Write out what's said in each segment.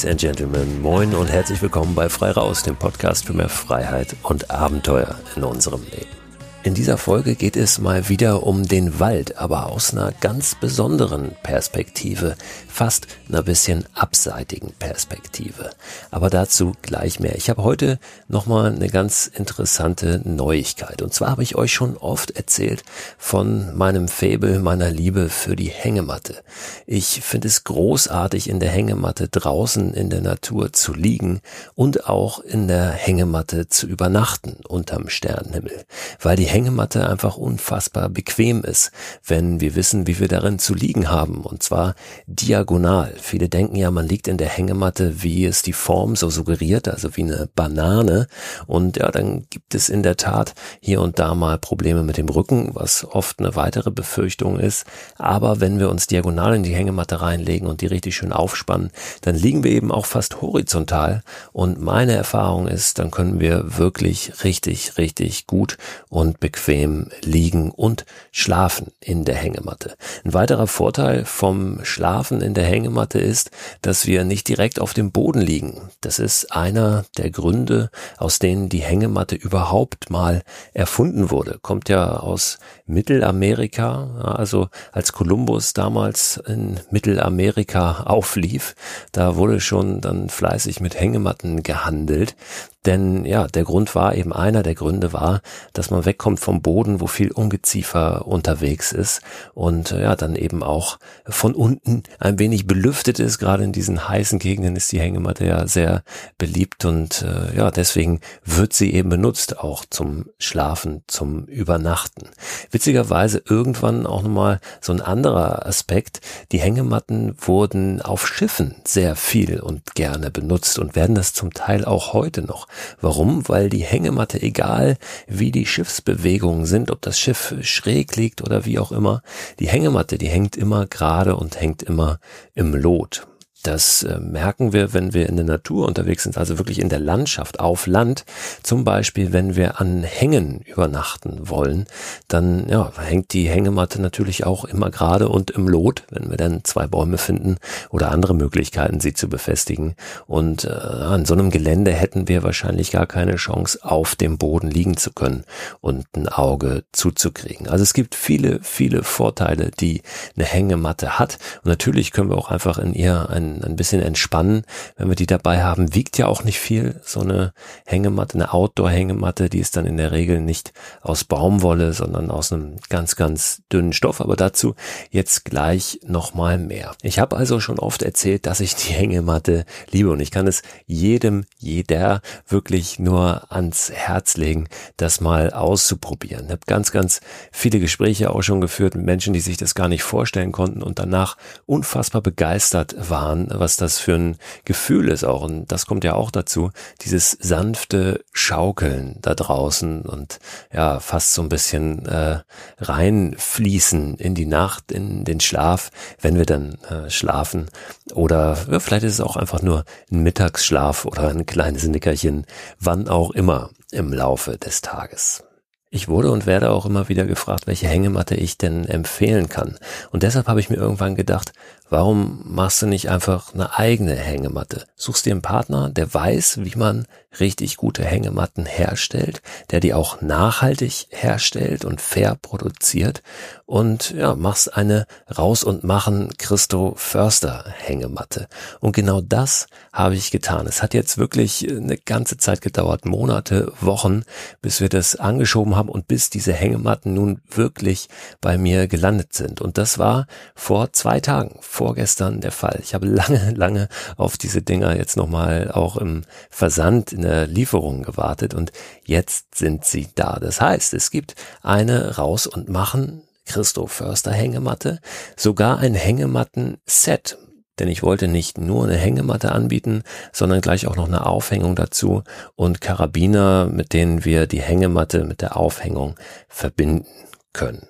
Ladies and Gentlemen, moin und herzlich willkommen bei Frei Raus, dem Podcast für mehr Freiheit und Abenteuer in unserem Leben. In dieser Folge geht es mal wieder um den Wald, aber aus einer ganz besonderen Perspektive, fast einer bisschen abseitigen Perspektive. Aber dazu gleich mehr. Ich habe heute nochmal eine ganz interessante Neuigkeit. Und zwar habe ich euch schon oft erzählt von meinem Fabel, meiner Liebe für die Hängematte. Ich finde es großartig, in der Hängematte draußen in der Natur zu liegen und auch in der Hängematte zu übernachten unterm Sternenhimmel, weil die Hängematte einfach unfassbar bequem ist, wenn wir wissen, wie wir darin zu liegen haben, und zwar diagonal. Viele denken ja, man liegt in der Hängematte, wie es die Form so suggeriert, also wie eine Banane, und ja, dann gibt es in der Tat hier und da mal Probleme mit dem Rücken, was oft eine weitere Befürchtung ist, aber wenn wir uns diagonal in die Hängematte reinlegen und die richtig schön aufspannen, dann liegen wir eben auch fast horizontal, und meine Erfahrung ist, dann können wir wirklich richtig, richtig gut und bequem liegen und schlafen in der Hängematte. Ein weiterer Vorteil vom Schlafen in der Hängematte ist, dass wir nicht direkt auf dem Boden liegen. Das ist einer der Gründe, aus denen die Hängematte überhaupt mal erfunden wurde. Kommt ja aus Mittelamerika, also als Kolumbus damals in Mittelamerika auflief, da wurde schon dann fleißig mit Hängematten gehandelt. Denn ja, der Grund war eben einer der Gründe war, dass man wegkommt vom Boden, wo viel Ungeziefer unterwegs ist und ja, dann eben auch von unten ein wenig belüftet ist. Gerade in diesen heißen Gegenden ist die Hängematte ja sehr beliebt und äh, ja, deswegen wird sie eben benutzt, auch zum Schlafen, zum Übernachten. Witzigerweise irgendwann auch nochmal so ein anderer Aspekt. Die Hängematten wurden auf Schiffen sehr viel und gerne benutzt und werden das zum Teil auch heute noch. Warum? Weil die Hängematte, egal wie die Schiffsbewegungen sind, ob das Schiff schräg liegt oder wie auch immer, die Hängematte, die hängt immer gerade und hängt immer im Lot. Das äh, merken wir, wenn wir in der Natur unterwegs sind, also wirklich in der Landschaft, auf Land. Zum Beispiel, wenn wir an Hängen übernachten wollen, dann ja, hängt die Hängematte natürlich auch immer gerade und im Lot, wenn wir dann zwei Bäume finden oder andere Möglichkeiten, sie zu befestigen. Und äh, an so einem Gelände hätten wir wahrscheinlich gar keine Chance, auf dem Boden liegen zu können und ein Auge zuzukriegen. Also es gibt viele, viele Vorteile, die eine Hängematte hat. Und natürlich können wir auch einfach in ihr ein ein, bisschen entspannen, wenn wir die dabei haben. Wiegt ja auch nicht viel. So eine Hängematte, eine Outdoor-Hängematte, die ist dann in der Regel nicht aus Baumwolle, sondern aus einem ganz, ganz dünnen Stoff. Aber dazu jetzt gleich nochmal mehr. Ich habe also schon oft erzählt, dass ich die Hängematte liebe und ich kann es jedem, jeder wirklich nur ans Herz legen, das mal auszuprobieren. Ich habe ganz, ganz viele Gespräche auch schon geführt mit Menschen, die sich das gar nicht vorstellen konnten und danach unfassbar begeistert waren an, was das für ein Gefühl ist auch. Und das kommt ja auch dazu, dieses sanfte Schaukeln da draußen und ja, fast so ein bisschen äh, reinfließen in die Nacht, in den Schlaf, wenn wir dann äh, schlafen. Oder ja, vielleicht ist es auch einfach nur ein Mittagsschlaf oder ein kleines Nickerchen, wann auch immer im Laufe des Tages. Ich wurde und werde auch immer wieder gefragt, welche Hängematte ich denn empfehlen kann. Und deshalb habe ich mir irgendwann gedacht, warum machst du nicht einfach eine eigene Hängematte? Suchst dir einen Partner, der weiß, wie man richtig gute Hängematten herstellt, der die auch nachhaltig herstellt und fair produziert und ja, machst eine raus und machen Christo Förster Hängematte. Und genau das habe ich getan. Es hat jetzt wirklich eine ganze Zeit gedauert, Monate, Wochen, bis wir das angeschoben haben und bis diese Hängematten nun wirklich bei mir gelandet sind. Und das war vor zwei Tagen, vorgestern der Fall. Ich habe lange, lange auf diese Dinger jetzt nochmal auch im Versand in der Lieferung gewartet und jetzt sind sie da. Das heißt, es gibt eine raus und machen Christo Förster Hängematte, sogar ein Hängematten-Set. Denn ich wollte nicht nur eine Hängematte anbieten, sondern gleich auch noch eine Aufhängung dazu und Karabiner, mit denen wir die Hängematte mit der Aufhängung verbinden können.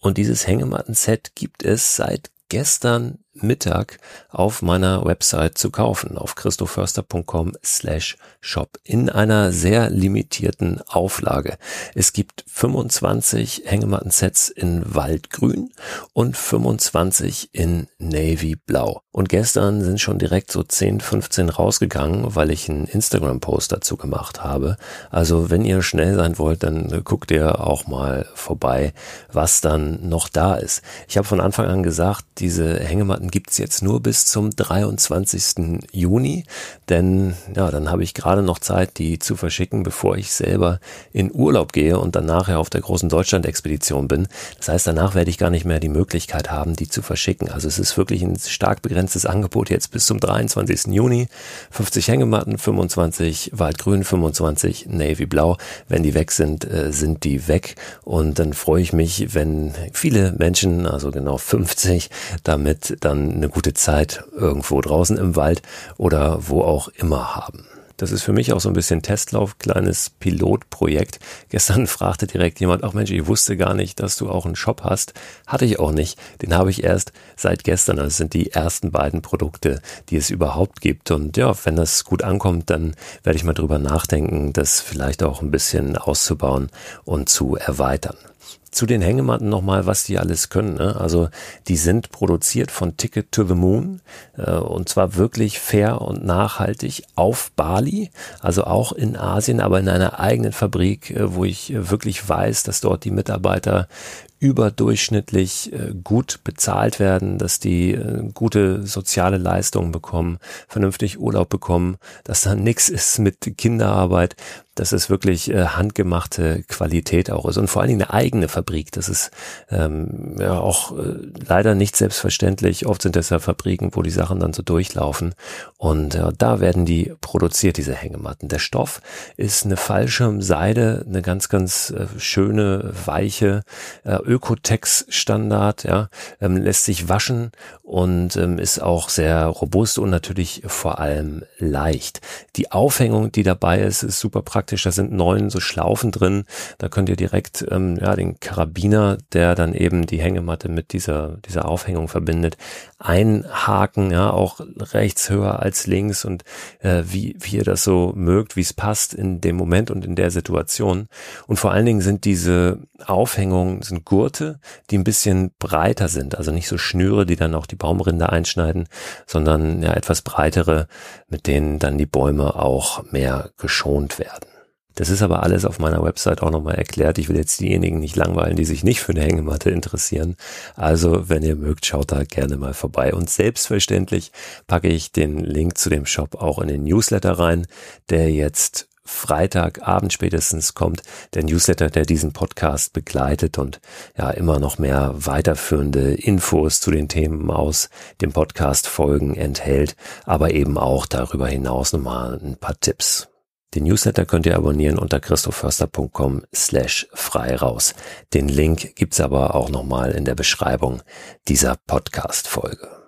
Und dieses Hängematten-Set gibt es seit gestern Mittag auf meiner Website zu kaufen, auf christoförster.com slash shop, in einer sehr limitierten Auflage. Es gibt 25 Hängematten-Sets in Waldgrün und 25 in Navy Blau. Und gestern sind schon direkt so 10, 15 rausgegangen, weil ich einen Instagram-Post dazu gemacht habe. Also wenn ihr schnell sein wollt, dann guckt ihr auch mal vorbei, was dann noch da ist. Ich habe von Anfang an gesagt, diese Hängematten gibt's jetzt nur bis zum 23. Juni, denn ja, dann habe ich gerade noch Zeit, die zu verschicken, bevor ich selber in Urlaub gehe und dann nachher auf der großen Deutschland-Expedition bin. Das heißt, danach werde ich gar nicht mehr die Möglichkeit haben, die zu verschicken. Also es ist wirklich ein stark begrenztes Angebot jetzt bis zum 23. Juni. 50 Hängematten, 25 Waldgrün, 25 Navy Blau. Wenn die weg sind, äh, sind die weg. Und dann freue ich mich, wenn viele Menschen, also genau 50, damit dann eine gute Zeit irgendwo draußen im Wald oder wo auch immer haben. Das ist für mich auch so ein bisschen Testlauf, kleines Pilotprojekt. Gestern fragte direkt jemand, ach Mensch, ich wusste gar nicht, dass du auch einen Shop hast. Hatte ich auch nicht. Den habe ich erst seit gestern. Das sind die ersten beiden Produkte, die es überhaupt gibt. Und ja, wenn das gut ankommt, dann werde ich mal drüber nachdenken, das vielleicht auch ein bisschen auszubauen und zu erweitern zu den Hängematten nochmal, was die alles können. Ne? Also die sind produziert von Ticket to the Moon äh, und zwar wirklich fair und nachhaltig auf Bali, also auch in Asien, aber in einer eigenen Fabrik, äh, wo ich äh, wirklich weiß, dass dort die Mitarbeiter überdurchschnittlich äh, gut bezahlt werden, dass die äh, gute soziale Leistungen bekommen, vernünftig Urlaub bekommen, dass da nichts ist mit Kinderarbeit, dass es wirklich äh, handgemachte Qualität auch ist und vor allen Dingen eine eigene Fabrik. Das ist ähm, ja auch äh, leider nicht selbstverständlich. Oft sind das ja Fabriken, wo die Sachen dann so durchlaufen und äh, da werden die produziert, diese Hängematten. Der Stoff ist eine Fallschirmseide, eine ganz, ganz äh, schöne, weiche äh, Ökotex-Standard, ja, ähm, lässt sich waschen und ähm, ist auch sehr robust und natürlich vor allem leicht. Die Aufhängung, die dabei ist, ist super praktisch. Da sind neun so Schlaufen drin. Da könnt ihr direkt ähm, ja, den Karabiner, der dann eben die Hängematte mit dieser, dieser Aufhängung verbindet, einhaken, ja, auch rechts höher als links und äh, wie, wie ihr das so mögt, wie es passt in dem Moment und in der Situation. Und vor allen Dingen sind diese Aufhängungen, sind Gurte, die ein bisschen breiter sind, also nicht so Schnüre, die dann auch die Baumrinde einschneiden, sondern ja etwas breitere, mit denen dann die Bäume auch mehr geschont werden. Das ist aber alles auf meiner Website auch nochmal erklärt. Ich will jetzt diejenigen nicht langweilen, die sich nicht für eine Hängematte interessieren. Also, wenn ihr mögt, schaut da gerne mal vorbei. Und selbstverständlich packe ich den Link zu dem Shop auch in den Newsletter rein, der jetzt Freitagabend spätestens kommt der Newsletter, der diesen Podcast begleitet und ja immer noch mehr weiterführende Infos zu den Themen aus dem Podcast Folgen enthält, aber eben auch darüber hinaus nochmal ein paar Tipps. Den Newsletter könnt ihr abonnieren unter christoförster.com slash frei raus. Den Link gibt's aber auch nochmal in der Beschreibung dieser Podcast-Folge.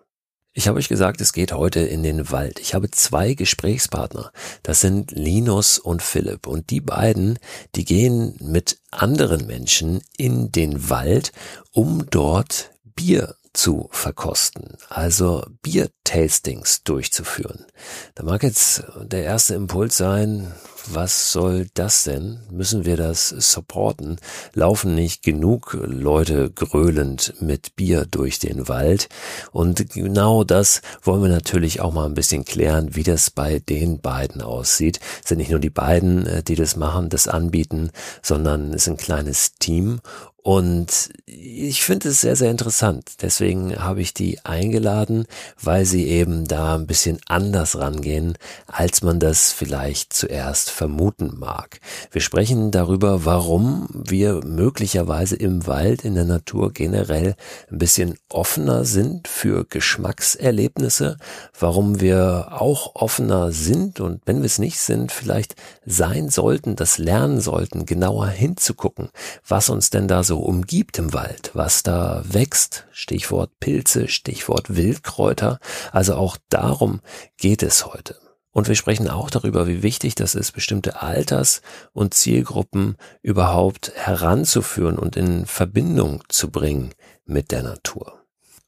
Ich habe euch gesagt, es geht heute in den Wald. Ich habe zwei Gesprächspartner. Das sind Linus und Philipp. Und die beiden, die gehen mit anderen Menschen in den Wald, um dort Bier zu verkosten, also Bier-Tastings durchzuführen. Da mag jetzt der erste Impuls sein, was soll das denn? Müssen wir das supporten? Laufen nicht genug Leute gröhlend mit Bier durch den Wald? Und genau das wollen wir natürlich auch mal ein bisschen klären, wie das bei den beiden aussieht. Es sind nicht nur die beiden, äh, die das machen, das anbieten, sondern es ist ein kleines Team und ich finde es sehr, sehr interessant. Deswegen habe ich die eingeladen, weil sie eben da ein bisschen anders rangehen, als man das vielleicht zuerst vermuten mag. Wir sprechen darüber, warum wir möglicherweise im Wald, in der Natur generell ein bisschen offener sind für Geschmackserlebnisse, warum wir auch offener sind und wenn wir es nicht sind, vielleicht sein sollten, das lernen sollten, genauer hinzugucken, was uns denn da so umgibt im Wald, was da wächst, Stichwort Pilze, Stichwort Wildkräuter, also auch darum geht es heute. Und wir sprechen auch darüber, wie wichtig das ist, bestimmte Alters- und Zielgruppen überhaupt heranzuführen und in Verbindung zu bringen mit der Natur.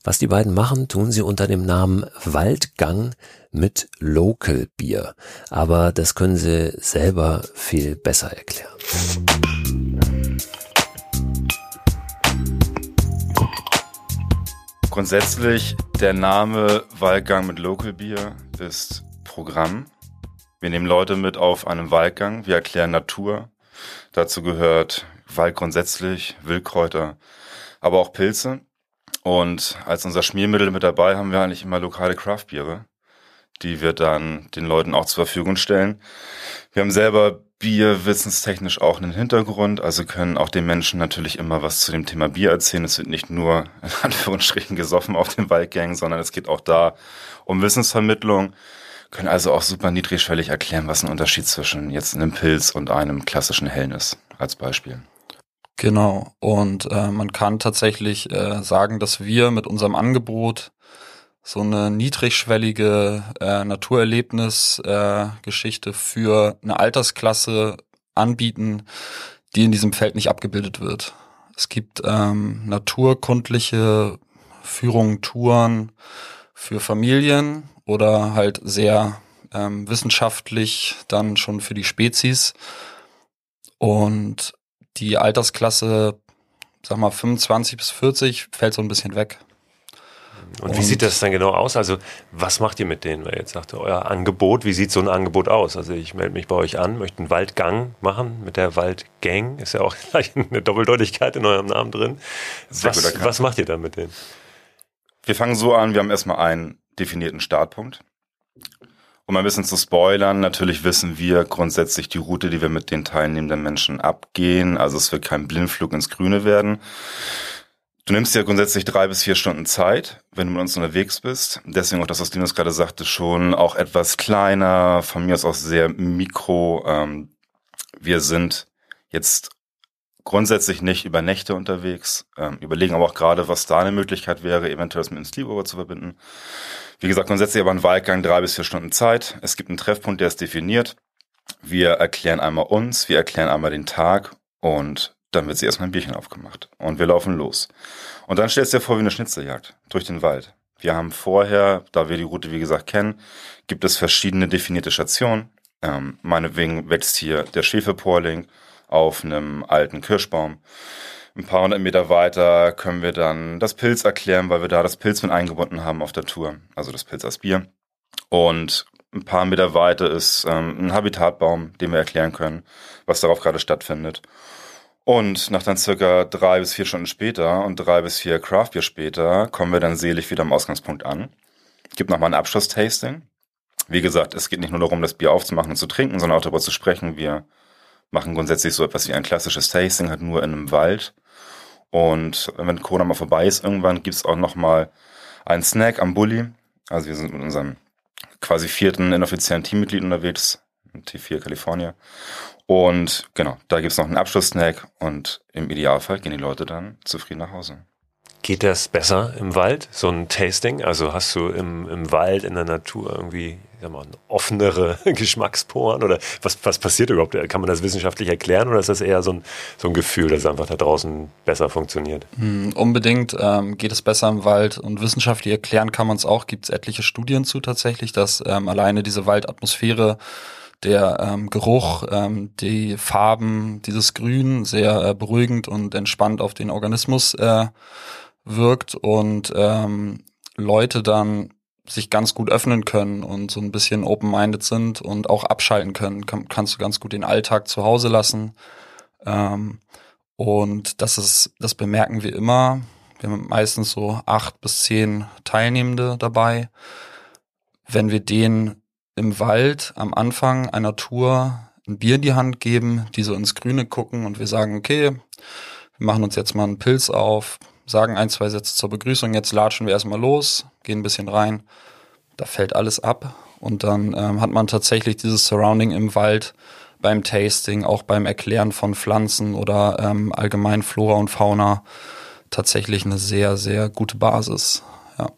Was die beiden machen, tun sie unter dem Namen Waldgang mit Local Bier. Aber das können sie selber viel besser erklären. Grundsätzlich der Name Waldgang mit Local Bier ist Programm. Wir nehmen Leute mit auf einem Waldgang, wir erklären Natur. Dazu gehört Wald grundsätzlich, Wildkräuter, aber auch Pilze. Und als unser Schmiermittel mit dabei haben wir eigentlich immer lokale Craftbiere, die wir dann den Leuten auch zur Verfügung stellen. Wir haben selber Bier wissenstechnisch auch einen Hintergrund, also können auch den Menschen natürlich immer was zu dem Thema Bier erzählen. Es wird nicht nur in Anführungsstrichen gesoffen auf den Waldgängen, sondern es geht auch da um Wissensvermittlung, können also auch super niedrigschwellig erklären, was ein Unterschied zwischen jetzt einem Pilz und einem klassischen Hellen ist, als Beispiel. Genau. Und äh, man kann tatsächlich äh, sagen, dass wir mit unserem Angebot so eine niedrigschwellige äh, Naturerlebnisgeschichte äh, für eine Altersklasse anbieten, die in diesem Feld nicht abgebildet wird. Es gibt ähm, naturkundliche Führungen, Touren für Familien oder halt sehr ähm, wissenschaftlich dann schon für die Spezies. Und die Altersklasse, sag mal 25 bis 40, fällt so ein bisschen weg. Und, wie sieht das dann genau aus? Also was macht ihr mit denen? Weil jetzt sagt ihr, euer Angebot, wie sieht so ein Angebot aus? Also ich melde mich bei euch an, möchte einen Waldgang machen mit der Waldgang. Ist ja auch gleich eine Doppeldeutigkeit in eurem Namen drin. Was, was macht ihr da mit denen? Wir fangen so an, wir haben erstmal einen definierten Startpunkt. Um ein bisschen zu spoilern, natürlich wissen wir grundsätzlich die Route, die wir mit den teilnehmenden Menschen abgehen. Also es wird kein Blindflug ins Grüne werden. Du nimmst ja grundsätzlich drei bis vier Stunden Zeit, wenn du mit uns unterwegs bist. Deswegen auch das, was Linus gerade sagte, schon auch etwas kleiner, von mir aus auch sehr mikro. Ähm, wir sind jetzt grundsätzlich nicht über Nächte unterwegs, ähm, überlegen aber auch gerade, was da eine Möglichkeit wäre, eventuell das mit einem Sleepover zu verbinden. Wie gesagt, grundsätzlich aber ein Wahlgang drei bis vier Stunden Zeit. Es gibt einen Treffpunkt, der ist definiert. Wir erklären einmal uns, wir erklären einmal den Tag und dann wird sie erstmal ein Bierchen aufgemacht und wir laufen los. Und dann stellst du dir vor wie eine Schnitzeljagd durch den Wald. Wir haben vorher, da wir die Route wie gesagt kennen, gibt es verschiedene definierte Stationen. Ähm, meinetwegen wächst hier der Schwefelporling auf einem alten Kirschbaum. Ein paar hundert Meter weiter können wir dann das Pilz erklären, weil wir da das Pilz mit eingebunden haben auf der Tour, also das Pilz als Bier. Und ein paar Meter weiter ist ähm, ein Habitatbaum, den wir erklären können, was darauf gerade stattfindet. Und nach dann circa drei bis vier Stunden später und drei bis vier Craftbier später kommen wir dann selig wieder am Ausgangspunkt an. Gibt nochmal ein Abschlusstasting. Wie gesagt, es geht nicht nur darum, das Bier aufzumachen und zu trinken, sondern auch darüber zu sprechen. Wir machen grundsätzlich so etwas wie ein klassisches Tasting, halt nur in einem Wald. Und wenn Corona mal vorbei ist, irgendwann gibt's auch nochmal einen Snack am Bulli. Also wir sind mit unserem quasi vierten inoffiziellen Teammitglied unterwegs, T4 California. Und genau, da gibt's noch einen Abschlusssnack und im Idealfall gehen die Leute dann zufrieden nach Hause. Geht das besser im Wald, so ein Tasting? Also hast du im, im Wald, in der Natur irgendwie sag mal, offenere Geschmacksporen oder was, was passiert überhaupt? Kann man das wissenschaftlich erklären oder ist das eher so ein, so ein Gefühl, dass es einfach da draußen besser funktioniert? Hm, unbedingt ähm, geht es besser im Wald und wissenschaftlich erklären kann man es auch. Gibt es etliche Studien zu tatsächlich, dass ähm, alleine diese Waldatmosphäre der ähm, Geruch, ähm, die Farben, dieses Grün sehr äh, beruhigend und entspannt auf den Organismus äh, wirkt und ähm, Leute dann sich ganz gut öffnen können und so ein bisschen open-minded sind und auch abschalten können. Kann, kannst du ganz gut den Alltag zu Hause lassen. Ähm, und das ist, das bemerken wir immer. Wir haben meistens so acht bis zehn Teilnehmende dabei. Wenn wir denen im Wald am Anfang einer Tour ein Bier in die Hand geben, die so ins Grüne gucken und wir sagen, okay, wir machen uns jetzt mal einen Pilz auf, sagen ein, zwei Sätze zur Begrüßung, jetzt latschen wir erstmal los, gehen ein bisschen rein, da fällt alles ab und dann ähm, hat man tatsächlich dieses Surrounding im Wald beim Tasting, auch beim Erklären von Pflanzen oder ähm, allgemein Flora und Fauna tatsächlich eine sehr, sehr gute Basis. Ja.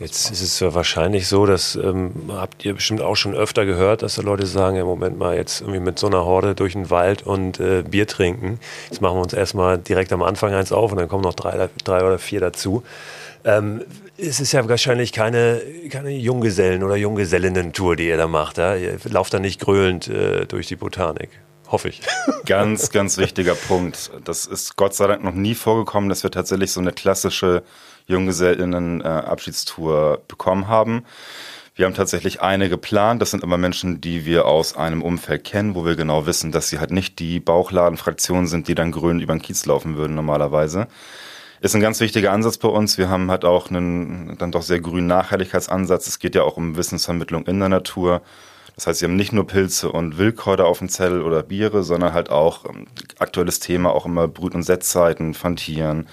Jetzt ist es ja wahrscheinlich so, dass ähm, habt ihr bestimmt auch schon öfter gehört, dass da Leute sagen, im Moment mal jetzt irgendwie mit so einer Horde durch den Wald und äh, Bier trinken. Jetzt machen wir uns erstmal direkt am Anfang eins auf und dann kommen noch drei, drei oder vier dazu. Ähm, es ist ja wahrscheinlich keine, keine Junggesellen- oder Junggesellinnen-Tour, die ihr da macht. Ja? Ihr lauft da nicht gröhlend äh, durch die Botanik. Hoffe ich. Ganz, ganz wichtiger Punkt. Das ist Gott sei Dank noch nie vorgekommen, dass wir tatsächlich so eine klassische Junggesellinnen-Abschiedstour bekommen haben. Wir haben tatsächlich eine geplant. Das sind aber Menschen, die wir aus einem Umfeld kennen, wo wir genau wissen, dass sie halt nicht die Bauchladenfraktion sind, die dann grün über den Kiez laufen würden normalerweise. Ist ein ganz wichtiger Ansatz bei uns. Wir haben halt auch einen dann doch sehr grünen Nachhaltigkeitsansatz. Es geht ja auch um Wissensvermittlung in der Natur. Das heißt, wir haben nicht nur Pilze und Wildkräuter auf dem Zettel oder Biere, sondern halt auch ähm, aktuelles Thema, auch immer Brut- und Setzzeiten von Tieren,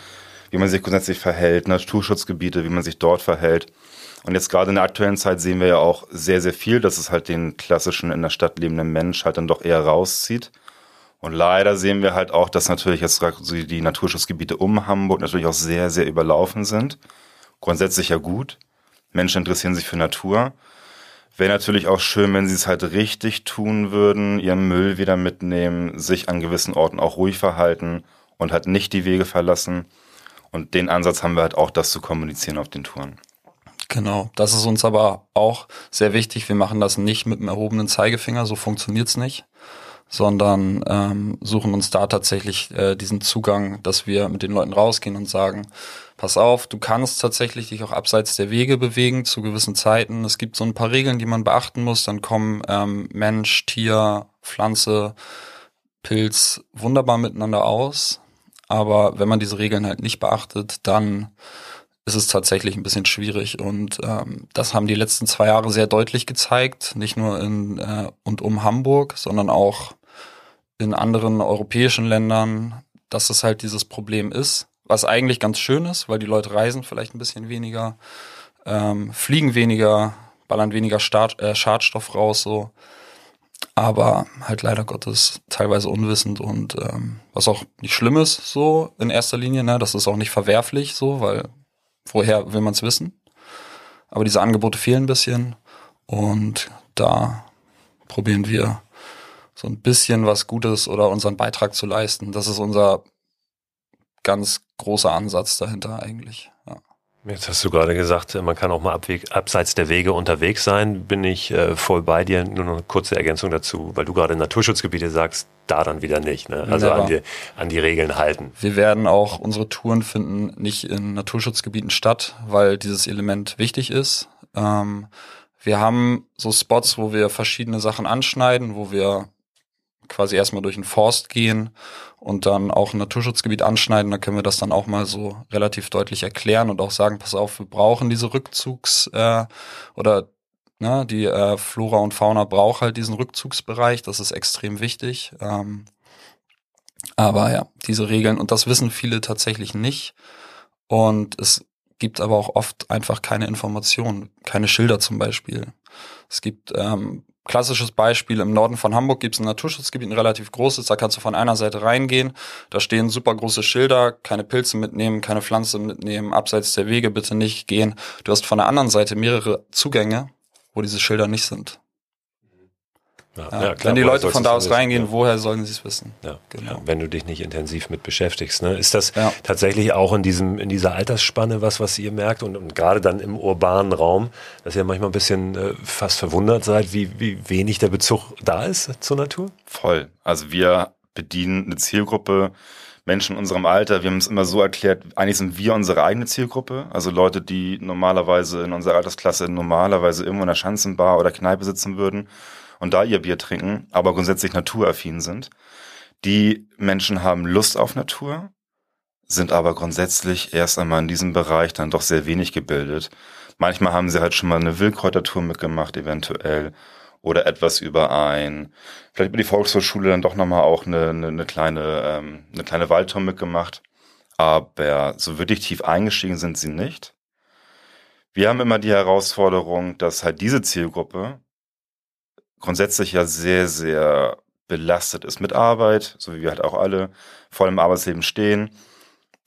wie man sich grundsätzlich verhält, Naturschutzgebiete, wie man sich dort verhält. Und jetzt gerade in der aktuellen Zeit sehen wir ja auch sehr, sehr viel, dass es halt den klassischen in der Stadt lebenden Mensch halt dann doch eher rauszieht. Und leider sehen wir halt auch, dass natürlich jetzt die Naturschutzgebiete um Hamburg natürlich auch sehr, sehr überlaufen sind. Grundsätzlich ja gut. Menschen interessieren sich für Natur. Wäre natürlich auch schön, wenn sie es halt richtig tun würden, ihren Müll wieder mitnehmen, sich an gewissen Orten auch ruhig verhalten und halt nicht die Wege verlassen. Und den Ansatz haben wir halt auch, das zu kommunizieren auf den Touren. Genau, das ist uns aber auch sehr wichtig. Wir machen das nicht mit dem erhobenen Zeigefinger, so funktioniert's nicht, sondern ähm, suchen uns da tatsächlich äh, diesen Zugang, dass wir mit den Leuten rausgehen und sagen, pass auf, du kannst tatsächlich dich auch abseits der Wege bewegen zu gewissen Zeiten. Es gibt so ein paar Regeln, die man beachten muss. Dann kommen ähm, Mensch, Tier, Pflanze, Pilz wunderbar miteinander aus. Aber wenn man diese Regeln halt nicht beachtet, dann ist es tatsächlich ein bisschen schwierig. Und ähm, das haben die letzten zwei Jahre sehr deutlich gezeigt, nicht nur in äh, und um Hamburg, sondern auch in anderen europäischen Ländern, dass es halt dieses Problem ist, was eigentlich ganz schön ist, weil die Leute reisen vielleicht ein bisschen weniger, ähm, fliegen weniger, ballern weniger Start, äh, Schadstoff raus, so aber halt leider Gottes teilweise unwissend und ähm, was auch nicht schlimm ist so in erster Linie, ne, das ist auch nicht verwerflich so, weil woher will man es wissen? Aber diese Angebote fehlen ein bisschen und da probieren wir so ein bisschen was Gutes oder unseren Beitrag zu leisten. Das ist unser ganz großer Ansatz dahinter eigentlich. Jetzt hast du gerade gesagt, man kann auch mal abweg, abseits der Wege unterwegs sein. Bin ich äh, voll bei dir. Nur noch eine kurze Ergänzung dazu, weil du gerade Naturschutzgebiete sagst, da dann wieder nicht. Ne? Also an die, an die Regeln halten. Wir werden auch unsere Touren finden nicht in Naturschutzgebieten statt, weil dieses Element wichtig ist. Ähm, wir haben so Spots, wo wir verschiedene Sachen anschneiden, wo wir quasi erstmal durch den Forst gehen und dann auch ein Naturschutzgebiet anschneiden. Da können wir das dann auch mal so relativ deutlich erklären und auch sagen, pass auf, wir brauchen diese Rückzugs- äh, oder ne, die äh, Flora und Fauna braucht halt diesen Rückzugsbereich. Das ist extrem wichtig. Ähm, aber ja, diese Regeln, und das wissen viele tatsächlich nicht. Und es gibt aber auch oft einfach keine Informationen, keine Schilder zum Beispiel. Es gibt ähm, klassisches Beispiel, im Norden von Hamburg gibt es ein Naturschutzgebiet, ein relativ großes, da kannst du von einer Seite reingehen, da stehen super große Schilder, keine Pilze mitnehmen, keine Pflanze mitnehmen, abseits der Wege bitte nicht gehen. Du hast von der anderen Seite mehrere Zugänge, wo diese Schilder nicht sind. Ja, ja, klar, wenn die Leute von da aus reingehen, ja. woher sollen sie es wissen? Ja, genau. wenn du dich nicht intensiv mit beschäftigst. Ne? Ist das tatsächlich auch in diesem in dieser Altersspanne was, was ihr merkt und, und gerade dann im urbanen Raum, dass ihr manchmal ein bisschen äh, fast verwundert seid, wie, wie wenig der Bezug da ist zur Natur? Voll. Also wir bedienen eine Zielgruppe, Menschen in unserem Alter, wir haben es immer so erklärt, eigentlich sind wir unsere eigene Zielgruppe, also Leute, die normalerweise in unserer Altersklasse normalerweise irgendwo in der Schanzenbar oder Kneipe sitzen würden und da ihr Bier trinken, aber grundsätzlich naturaffin sind. Die Menschen haben Lust auf Natur, sind aber grundsätzlich erst einmal in diesem Bereich dann doch sehr wenig gebildet. Manchmal haben sie halt schon mal eine Wildkräutertour mitgemacht, eventuell, oder etwas über ein, vielleicht über die Volkshochschule dann doch nochmal auch eine, eine, eine kleine, ähm, eine kleine Waldtour mitgemacht. Aber so wirklich tief eingestiegen sind sie nicht. Wir haben immer die Herausforderung, dass halt diese Zielgruppe grundsätzlich ja sehr, sehr belastet ist mit Arbeit, so wie wir halt auch alle voll im Arbeitsleben stehen.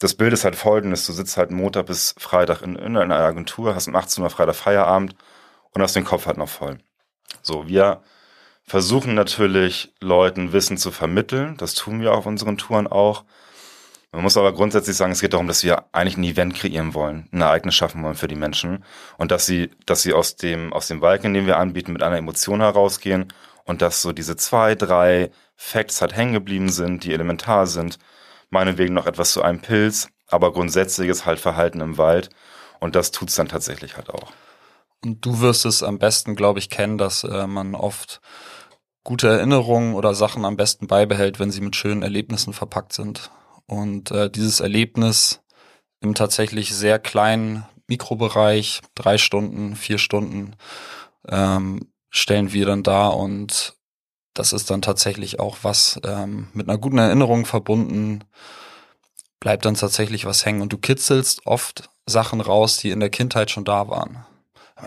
das Bild ist halt folgendes, du sitzt halt Montag bis Freitag in, in einer Agentur, hast um 18 Uhr Freitag Feierabend und hast den Kopf halt noch voll. So, wir versuchen natürlich Leuten Wissen zu vermitteln, das tun wir auf unseren Touren auch. Man muss aber grundsätzlich sagen, es geht darum, dass wir eigentlich ein Event kreieren wollen, ein Ereignis schaffen wollen für die Menschen und dass sie, dass sie aus dem, aus dem Balken, den wir anbieten, mit einer Emotion herausgehen und dass so diese zwei, drei Facts halt hängen geblieben sind, die elementar sind. Meinetwegen noch etwas zu einem Pilz, aber grundsätzliches halt Verhalten im Wald und das tut's dann tatsächlich halt auch. Und du wirst es am besten, glaube ich, kennen, dass äh, man oft gute Erinnerungen oder Sachen am besten beibehält, wenn sie mit schönen Erlebnissen verpackt sind. Und äh, dieses Erlebnis im tatsächlich sehr kleinen Mikrobereich, drei Stunden, vier Stunden, ähm, stellen wir dann da und das ist dann tatsächlich auch was ähm, mit einer guten Erinnerung verbunden, bleibt dann tatsächlich was hängen und du kitzelst oft Sachen raus, die in der Kindheit schon da waren.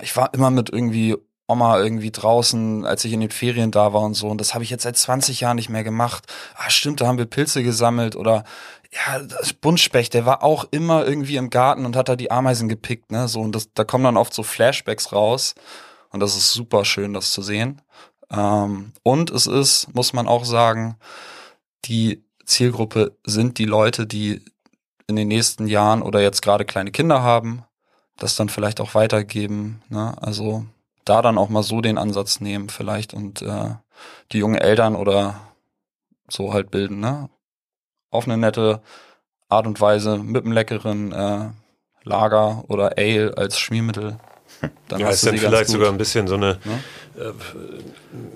Ich war immer mit irgendwie Oma irgendwie draußen, als ich in den Ferien da war und so. Und das habe ich jetzt seit 20 Jahren nicht mehr gemacht. Ah, stimmt, da haben wir Pilze gesammelt oder ja, das Buntspecht, der war auch immer irgendwie im Garten und hat da die Ameisen gepickt, ne? So, und das, da kommen dann oft so Flashbacks raus. Und das ist super schön, das zu sehen. Ähm, und es ist, muss man auch sagen, die Zielgruppe sind die Leute, die in den nächsten Jahren oder jetzt gerade kleine Kinder haben, das dann vielleicht auch weitergeben. Ne? Also da dann auch mal so den Ansatz nehmen vielleicht und äh, die jungen Eltern oder so halt bilden, ne? Auf eine nette Art und Weise mit einem leckeren äh, Lager oder Ale als Schmiermittel. Dann ja, ist dann vielleicht sogar ein bisschen so eine ne? Äh,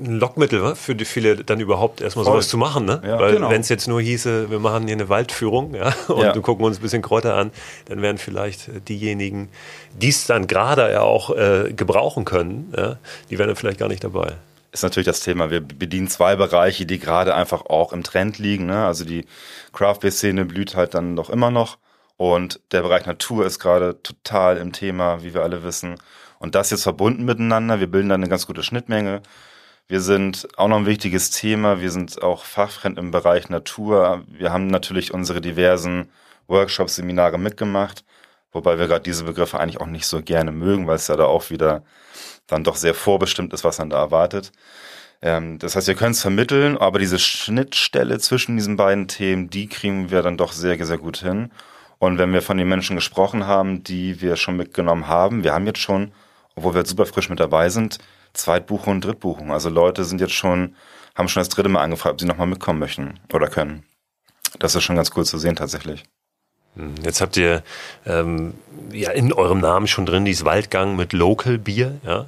ein Lockmittel für die viele dann überhaupt erstmal sowas zu machen, ne? Ja, Weil genau. wenn es jetzt nur hieße, wir machen hier eine Waldführung, ja, und ja. gucken uns ein bisschen Kräuter an, dann wären vielleicht diejenigen, die es dann gerade ja auch äh, gebrauchen können, ja, die wären dann vielleicht gar nicht dabei ist natürlich das Thema. Wir bedienen zwei Bereiche, die gerade einfach auch im Trend liegen. Ne? Also die Craft Beer Szene blüht halt dann doch immer noch und der Bereich Natur ist gerade total im Thema, wie wir alle wissen. Und das jetzt verbunden miteinander, wir bilden da eine ganz gute Schnittmenge. Wir sind auch noch ein wichtiges Thema. Wir sind auch fachfremd im Bereich Natur. Wir haben natürlich unsere diversen Workshops, Seminare mitgemacht, wobei wir gerade diese Begriffe eigentlich auch nicht so gerne mögen, weil es ja da auch wieder dann doch sehr vorbestimmt ist, was man da erwartet. Ähm, das heißt, wir können es vermitteln, aber diese Schnittstelle zwischen diesen beiden Themen, die kriegen wir dann doch sehr, sehr gut hin. Und wenn wir von den Menschen gesprochen haben, die wir schon mitgenommen haben, wir haben jetzt schon, obwohl wir super frisch mit dabei sind, Zweitbuchung und Drittbuchung. Also Leute sind jetzt schon, haben schon das dritte Mal angefragt, ob sie nochmal mitkommen möchten oder können. Das ist schon ganz cool zu sehen tatsächlich. Hm, jetzt habt ihr ähm, ja in eurem Namen schon drin dieses Waldgang mit Local Bier. Ja?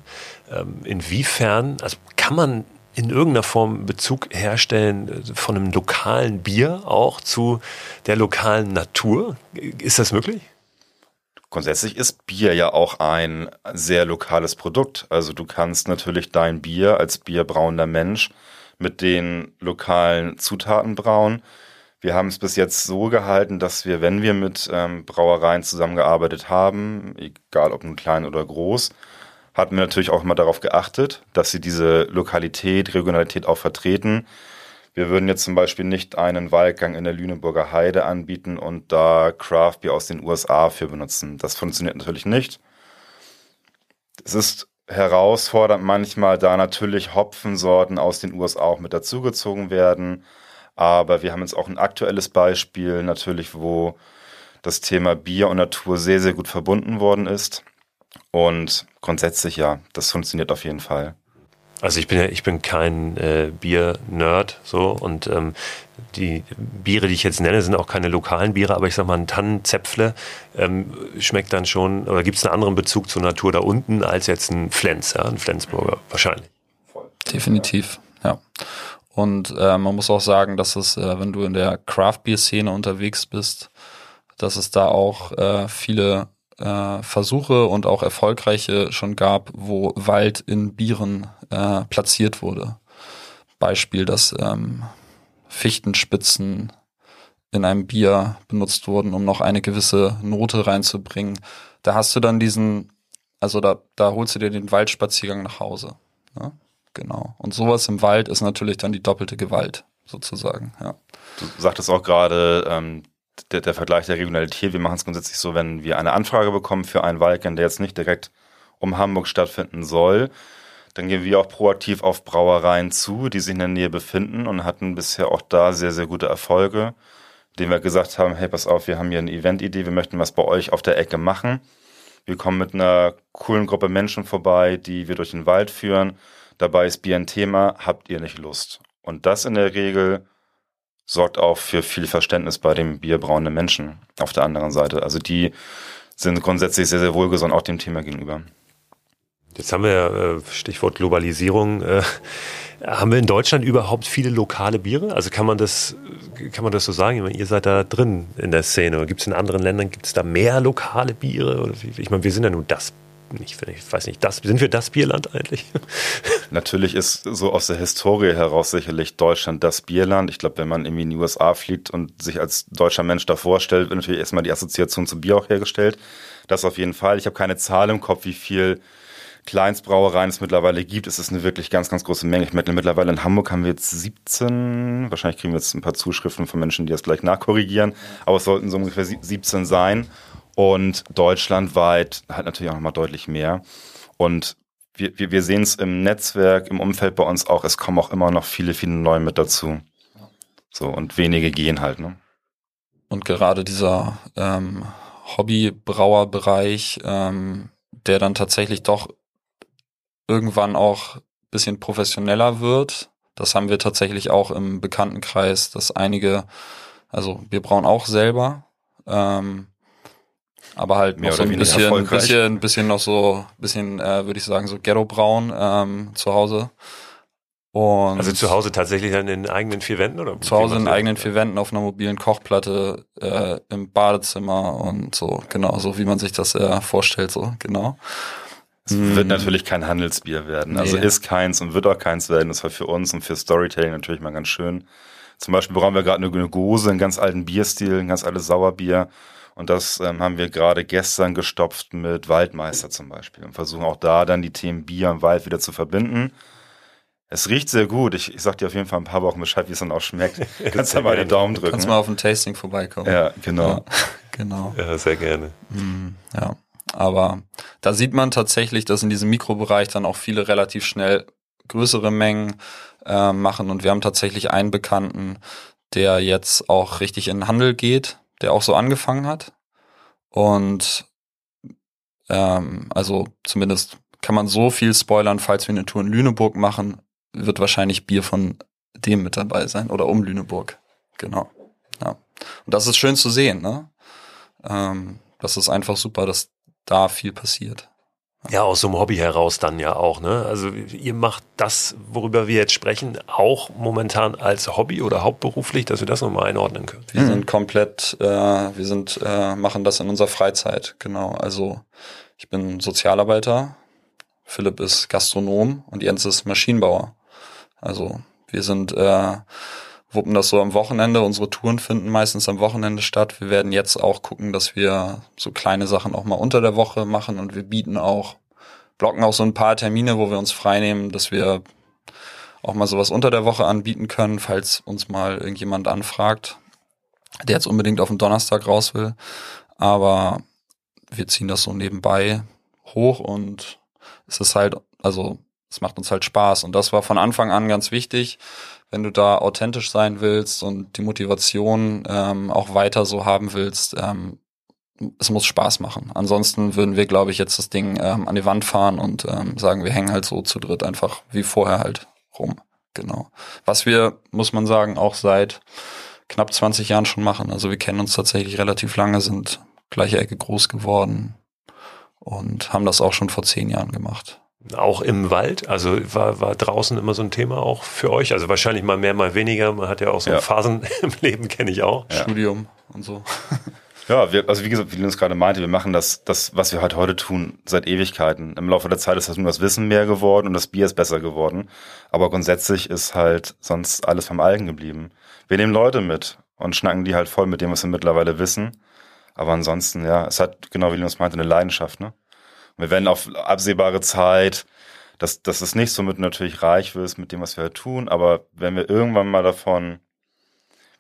Ähm, inwiefern, also kann man in irgendeiner Form Bezug herstellen äh, von einem lokalen Bier auch zu der lokalen Natur? Ist das möglich? Grundsätzlich ist Bier ja auch ein sehr lokales Produkt. Also du kannst natürlich dein Bier als bierbrauender Mensch mit den lokalen Zutaten brauen. Wir haben es bis jetzt so gehalten, dass wir, wenn wir mit ähm, Brauereien zusammengearbeitet haben, egal ob nun klein oder groß, hatten wir natürlich auch immer darauf geachtet, dass sie diese Lokalität, Regionalität auch vertreten. Wir würden jetzt zum Beispiel nicht einen Waldgang in der Lüneburger Heide anbieten und da Craft Beer aus den USA für benutzen. Das funktioniert natürlich nicht. Es ist herausfordernd manchmal, da natürlich Hopfensorten aus den USA auch mit dazugezogen werden. Aber wir haben jetzt auch ein aktuelles Beispiel natürlich, wo das Thema Bier und Natur sehr, sehr gut verbunden worden ist. Und grundsätzlich ja, das funktioniert auf jeden Fall. Also ich bin ja, ich bin kein äh, Bier-Nerd so und ähm, die Biere, die ich jetzt nenne, sind auch keine lokalen Biere, aber ich sag mal, ein Tannenzäpfle ähm, schmeckt dann schon, oder gibt es einen anderen Bezug zur Natur da unten als jetzt ein Flens, ja, ein Flensburger, wahrscheinlich. Definitiv, ja. Und äh, man muss auch sagen, dass es, äh, wenn du in der Craft-Bier-Szene unterwegs bist, dass es da auch äh, viele äh, Versuche und auch erfolgreiche schon gab, wo Wald in Bieren äh, platziert wurde. Beispiel, dass ähm, Fichtenspitzen in einem Bier benutzt wurden, um noch eine gewisse Note reinzubringen. Da hast du dann diesen, also da, da holst du dir den Waldspaziergang nach Hause. Ne? Genau. Und sowas im Wald ist natürlich dann die doppelte Gewalt, sozusagen, ja. Du sagtest auch gerade, ähm, der, der Vergleich der Regionalität. Wir machen es grundsätzlich so, wenn wir eine Anfrage bekommen für einen Waldgang, der jetzt nicht direkt um Hamburg stattfinden soll, dann gehen wir auch proaktiv auf Brauereien zu, die sich in der Nähe befinden und hatten bisher auch da sehr, sehr gute Erfolge, indem wir gesagt haben, hey, pass auf, wir haben hier eine Eventidee, wir möchten was bei euch auf der Ecke machen. Wir kommen mit einer coolen Gruppe Menschen vorbei, die wir durch den Wald führen. Dabei ist Bier ein Thema, habt ihr nicht Lust? Und das in der Regel sorgt auch für viel Verständnis bei dem bierbrauenden Menschen auf der anderen Seite. Also die sind grundsätzlich sehr, sehr wohlgesonnen auch dem Thema gegenüber. Jetzt haben wir äh, Stichwort Globalisierung. Äh, haben wir in Deutschland überhaupt viele lokale Biere? Also kann man das, kann man das so sagen? Ich meine, ihr seid da drin in der Szene. Gibt es in anderen Ländern, gibt es da mehr lokale Biere? Ich meine, wir sind ja nun das ich weiß nicht, das, sind wir das Bierland eigentlich? Natürlich ist so aus der Historie heraus sicherlich Deutschland das Bierland. Ich glaube, wenn man irgendwie in die USA fliegt und sich als deutscher Mensch da vorstellt, wird natürlich erstmal die Assoziation zum Bier auch hergestellt. Das auf jeden Fall. Ich habe keine Zahl im Kopf, wie viel Kleinstbrauereien es mittlerweile gibt, ist es eine wirklich ganz, ganz große Menge. Ich meine, mittlerweile in Hamburg haben wir jetzt 17, wahrscheinlich kriegen wir jetzt ein paar Zuschriften von Menschen, die das gleich nachkorrigieren, aber es sollten so ungefähr 17 sein. Und deutschlandweit halt natürlich auch nochmal deutlich mehr. Und wir, wir, wir sehen es im Netzwerk, im Umfeld bei uns auch, es kommen auch immer noch viele, viele neue mit dazu. So, und wenige gehen halt, ne? Und gerade dieser ähm, Hobbybrauerbereich, ähm, der dann tatsächlich doch irgendwann auch bisschen professioneller wird. Das haben wir tatsächlich auch im Bekanntenkreis, dass einige, also wir brauen auch selber, ähm, aber halt Mehr noch so ein bisschen, ein bisschen, bisschen noch so, bisschen, äh, würde ich sagen, so Ghetto-Braun ähm, zu Hause. Und also zu Hause tatsächlich dann in eigenen vier Wänden oder? Zu Hause in eigenen vier Wänden auf einer mobilen Kochplatte äh, im Badezimmer und so, genau, so wie man sich das äh, vorstellt, so, genau. Es mm. wird natürlich kein Handelsbier werden. Also nee. Also ist keins und wird auch keins werden. Das war für uns und für Storytelling natürlich mal ganz schön. Zum Beispiel brauchen wir gerade eine Gose, einen ganz alten Bierstil, ein ganz altes Sauerbier. Und das ähm, haben wir gerade gestern gestopft mit Waldmeister zum Beispiel und versuchen auch da dann die Themen Bier und Wald wieder zu verbinden. Es riecht sehr gut. Ich, ich sag dir auf jeden Fall ein paar Wochen Bescheid, wie es dann auch schmeckt. Kannst du mal den Daumen drücken. Kannst mal auf ein Tasting vorbeikommen. Ja, genau. Ja, genau. Ja, sehr gerne. Mm, ja. Aber da sieht man tatsächlich, dass in diesem Mikrobereich dann auch viele relativ schnell größere Mengen äh, machen. Und wir haben tatsächlich einen Bekannten, der jetzt auch richtig in den Handel geht, der auch so angefangen hat. Und ähm, also zumindest kann man so viel spoilern, falls wir eine Tour in Lüneburg machen, wird wahrscheinlich Bier von dem mit dabei sein oder um Lüneburg. Genau. Ja. Und das ist schön zu sehen, ne? Ähm, das ist einfach super, dass da viel passiert. Ja, aus so einem Hobby heraus dann ja auch, ne? Also ihr macht das, worüber wir jetzt sprechen, auch momentan als Hobby oder hauptberuflich, dass wir das nochmal einordnen können. Wir mhm. sind komplett, äh, wir sind, äh, machen das in unserer Freizeit, genau. Also ich bin Sozialarbeiter, Philipp ist Gastronom und Jens ist Maschinenbauer. Also wir sind äh, wuppen das so am Wochenende. Unsere Touren finden meistens am Wochenende statt. Wir werden jetzt auch gucken, dass wir so kleine Sachen auch mal unter der Woche machen und wir bieten auch, blocken auch so ein paar Termine, wo wir uns freinehmen, dass wir auch mal sowas unter der Woche anbieten können, falls uns mal irgendjemand anfragt, der jetzt unbedingt auf den Donnerstag raus will. Aber wir ziehen das so nebenbei hoch und es ist halt, also es macht uns halt Spaß. Und das war von Anfang an ganz wichtig, wenn du da authentisch sein willst und die Motivation ähm, auch weiter so haben willst, ähm, es muss Spaß machen. Ansonsten würden wir, glaube ich, jetzt das Ding ähm, an die Wand fahren und ähm, sagen, wir hängen halt so zu dritt einfach wie vorher halt rum. Genau. Was wir, muss man sagen, auch seit knapp 20 Jahren schon machen. Also wir kennen uns tatsächlich relativ lange, sind gleiche Ecke groß geworden und haben das auch schon vor zehn Jahren gemacht auch im Wald? Also war, war draußen immer so ein Thema auch für euch? Also wahrscheinlich mal mehr, mal weniger. Man hat ja auch so ja. Phasen im Leben, kenne ich auch. Ja. Studium und so. Ja, wir, also wie gesagt, wie Linus gerade meinte, wir machen das, das, was wir halt heute tun, seit Ewigkeiten. Im Laufe der Zeit ist das nur das Wissen mehr geworden und das Bier ist besser geworden. Aber grundsätzlich ist halt sonst alles beim Algen geblieben. Wir nehmen Leute mit und schnacken die halt voll mit dem, was wir mittlerweile wissen. Aber ansonsten, ja, es hat, genau wie Linus meinte, eine Leidenschaft, ne? Wir werden auf absehbare Zeit, dass, dass es nicht so mit natürlich reich wird mit dem, was wir halt tun, aber wenn wir irgendwann mal davon,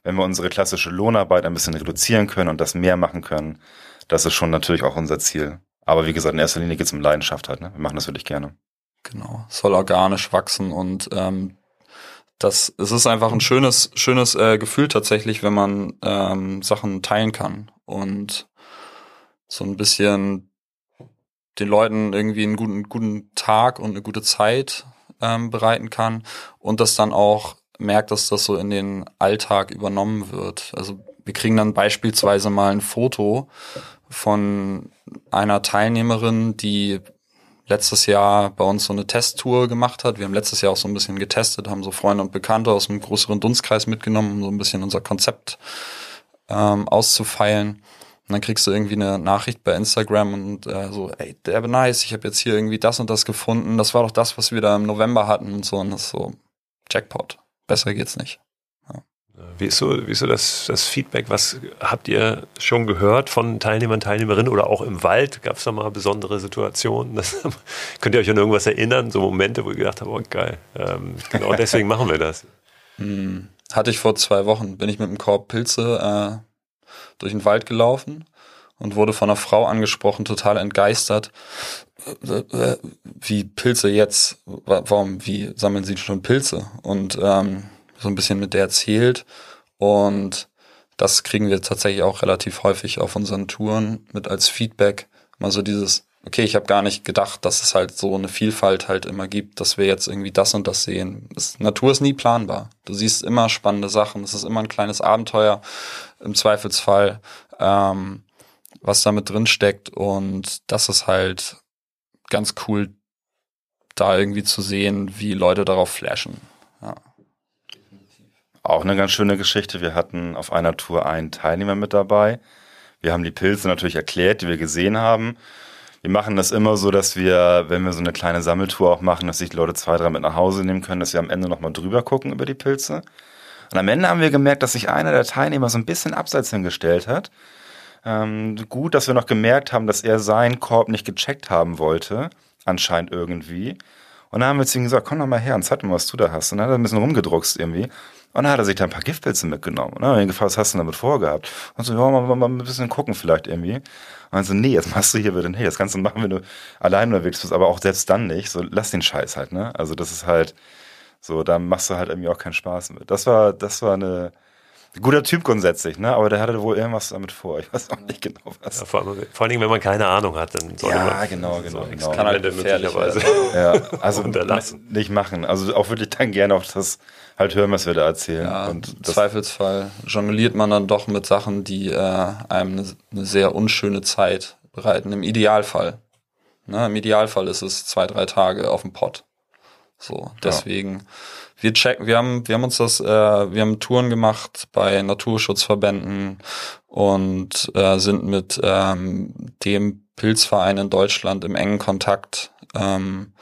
wenn wir unsere klassische Lohnarbeit ein bisschen reduzieren können und das mehr machen können, das ist schon natürlich auch unser Ziel. Aber wie gesagt, in erster Linie geht es um Leidenschaft halt. Ne? Wir machen das wirklich gerne. Genau, soll organisch wachsen und ähm, das es ist einfach ein schönes schönes äh, Gefühl tatsächlich, wenn man ähm, Sachen teilen kann und so ein bisschen den Leuten irgendwie einen guten guten Tag und eine gute Zeit ähm, bereiten kann und das dann auch merkt, dass das so in den Alltag übernommen wird. Also wir kriegen dann beispielsweise mal ein Foto von einer Teilnehmerin, die letztes Jahr bei uns so eine Testtour gemacht hat. Wir haben letztes Jahr auch so ein bisschen getestet, haben so Freunde und Bekannte aus einem größeren Dunstkreis mitgenommen, um so ein bisschen unser Konzept ähm, auszufeilen. Und dann kriegst du irgendwie eine Nachricht bei Instagram und äh, so, ey, der nice, ich habe jetzt hier irgendwie das und das gefunden. Das war doch das, was wir da im November hatten und so. Und das ist so Jackpot. Besser geht's nicht. Wie ist so, wie ist so das, das Feedback? Was habt ihr schon gehört von Teilnehmern, Teilnehmerinnen oder auch im Wald? Gab es da mal besondere Situationen? Das, könnt ihr euch an irgendwas erinnern? So Momente, wo ihr gedacht habt, oh geil, ähm, genau deswegen machen wir das. Hm, hatte ich vor zwei Wochen, bin ich mit einem Korb Pilze äh, durch den Wald gelaufen und wurde von einer Frau angesprochen, total entgeistert. Äh, äh, wie Pilze jetzt? Warum, wie sammeln Sie schon Pilze? Und ähm, so ein bisschen mit der erzählt. Und das kriegen wir tatsächlich auch relativ häufig auf unseren Touren mit als Feedback. Mal so dieses, okay, ich habe gar nicht gedacht, dass es halt so eine Vielfalt halt immer gibt, dass wir jetzt irgendwie das und das sehen. Das, Natur ist nie planbar. Du siehst immer spannende Sachen. Es ist immer ein kleines Abenteuer im Zweifelsfall, ähm, was da mit drin steckt. Und das ist halt ganz cool, da irgendwie zu sehen, wie Leute darauf flashen. Ja. Auch eine ganz schöne Geschichte. Wir hatten auf einer Tour einen Teilnehmer mit dabei. Wir haben die Pilze natürlich erklärt, die wir gesehen haben. Wir machen das immer so, dass wir, wenn wir so eine kleine Sammeltour auch machen, dass sich Leute zwei, drei mit nach Hause nehmen können, dass wir am Ende nochmal drüber gucken über die Pilze. Und am Ende haben wir gemerkt, dass sich einer der Teilnehmer so ein bisschen abseits hingestellt hat. Ähm, gut, dass wir noch gemerkt haben, dass er seinen Korb nicht gecheckt haben wollte, anscheinend irgendwie. Und dann haben wir zu ihm gesagt, komm doch mal her und zeig mal, was du da hast. Und dann hat er ein bisschen rumgedruckst irgendwie. Und dann hat er sich da ein paar Giftpilze mitgenommen. Und dann habe ich ihn gefragt, was hast du damit vorgehabt? Und so, ja, mal, mal, mal ein bisschen gucken vielleicht irgendwie. Und dann so, nee, jetzt machst du hier wieder, nee, das kannst du machen, wenn du allein unterwegs bist, aber auch selbst dann nicht. So, lass den Scheiß halt, ne? Also das ist halt, so, da machst du halt irgendwie auch keinen Spaß mit. Das war, das war eine, Guter Typ grundsätzlich, ne? Aber der hatte wohl irgendwas damit vor. Ich weiß auch nicht genau was. Ja, vor, allem, vor, allen Dingen, wenn man keine Ahnung hat, dann sollte ja, man genau, genau, so genau. Kann halt möglicherweise. Ja, also nicht machen. Also auch wirklich dann gerne auf das halt hören, was wir da erzählen. Ja, und im Zweifelsfall jongliert man dann doch mit Sachen, die äh, einem eine, eine sehr unschöne Zeit bereiten. Im Idealfall. Ne? Im Idealfall ist es zwei, drei Tage auf dem Pott. So, deswegen. Ja wir checken, wir haben, wir haben uns das, äh, wir haben Touren gemacht bei Naturschutzverbänden und äh, sind mit ähm, dem Pilzverein in Deutschland im engen Kontakt. Ähm,